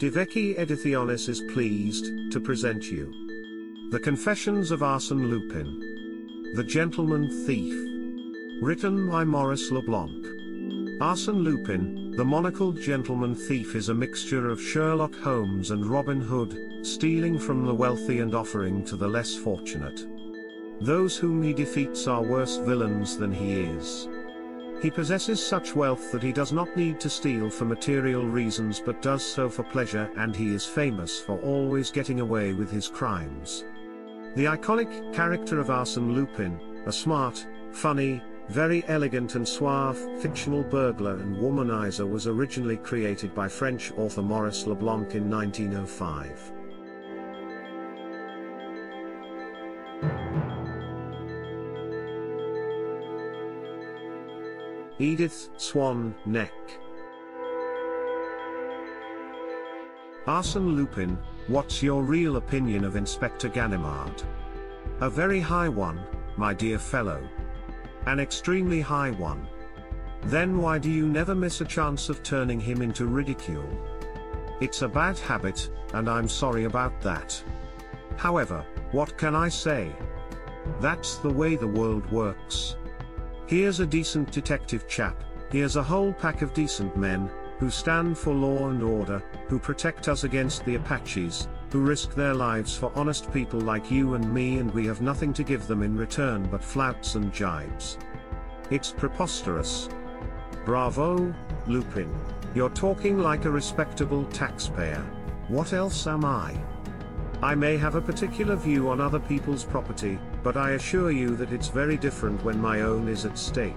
Devecchi Ediciones is pleased to present you The Confessions of Arsène Lupin. The Gentleman Thief. Written by Maurice Leblanc. Arsène Lupin, the monocled gentleman thief is a mixture of Sherlock Holmes and Robin Hood, stealing from the wealthy and offering to the less fortunate. Those whom he defeats are worse villains than he is. He possesses such wealth that he does not need to steal for material reasons but does so for pleasure and he is famous for always getting away with his crimes. The iconic character of Arsène Lupin, a smart, funny, very elegant and suave fictional burglar and womanizer was originally created by French author Maurice Leblanc in 1905. Edith Swan Neck Arsène Lupin, what's your real opinion of Inspector Ganimard? A very high one, my dear fellow. An extremely high one. Then why do you never miss a chance of turning him into ridicule? It's a bad habit, and I'm sorry about that. However, what can I say? That's the way the world works. Here's a decent detective chap, here's a whole pack of decent men, who stand for law and order, who protect us against the Apaches, who risk their lives for honest people like you and me and we have nothing to give them in return but flouts and jibes. It's preposterous. Bravo, Lupin. You're talking like a respectable taxpayer. What else am I? I may have a particular view on other people's property, but I assure you that it's very different when my own is at stake.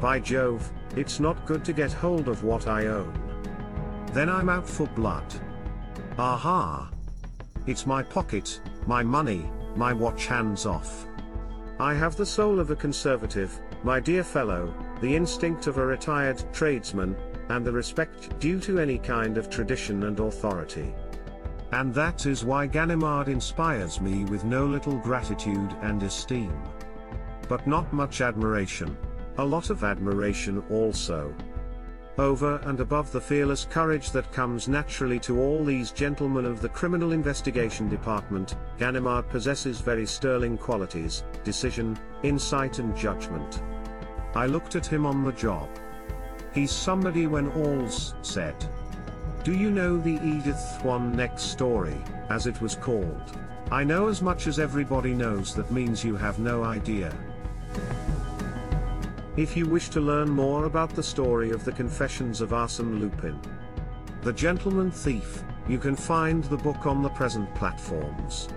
By Jove, it's not good to get hold of what I own. Then I'm out for blood. Aha! It's my pocket, my money, my watch hands off. I have the soul of a conservative, my dear fellow, the instinct of a retired tradesman, and the respect due to any kind of tradition and authority. And that is why Ganimard inspires me with no little gratitude and esteem. But not much admiration. A lot of admiration also. Over and above the fearless courage that comes naturally to all these gentlemen of the Criminal Investigation Department, Ganimard possesses very sterling qualities, decision, insight and judgment. I looked at him on the job. He's somebody when all's said. Do you know the Edith Swan Neck story, as it was called? I know as much as everybody knows that means you have no idea. If you wish to learn more about the story of the Confessions of Arsène Lupin, the Gentleman Thief, you can find the book on the present platforms.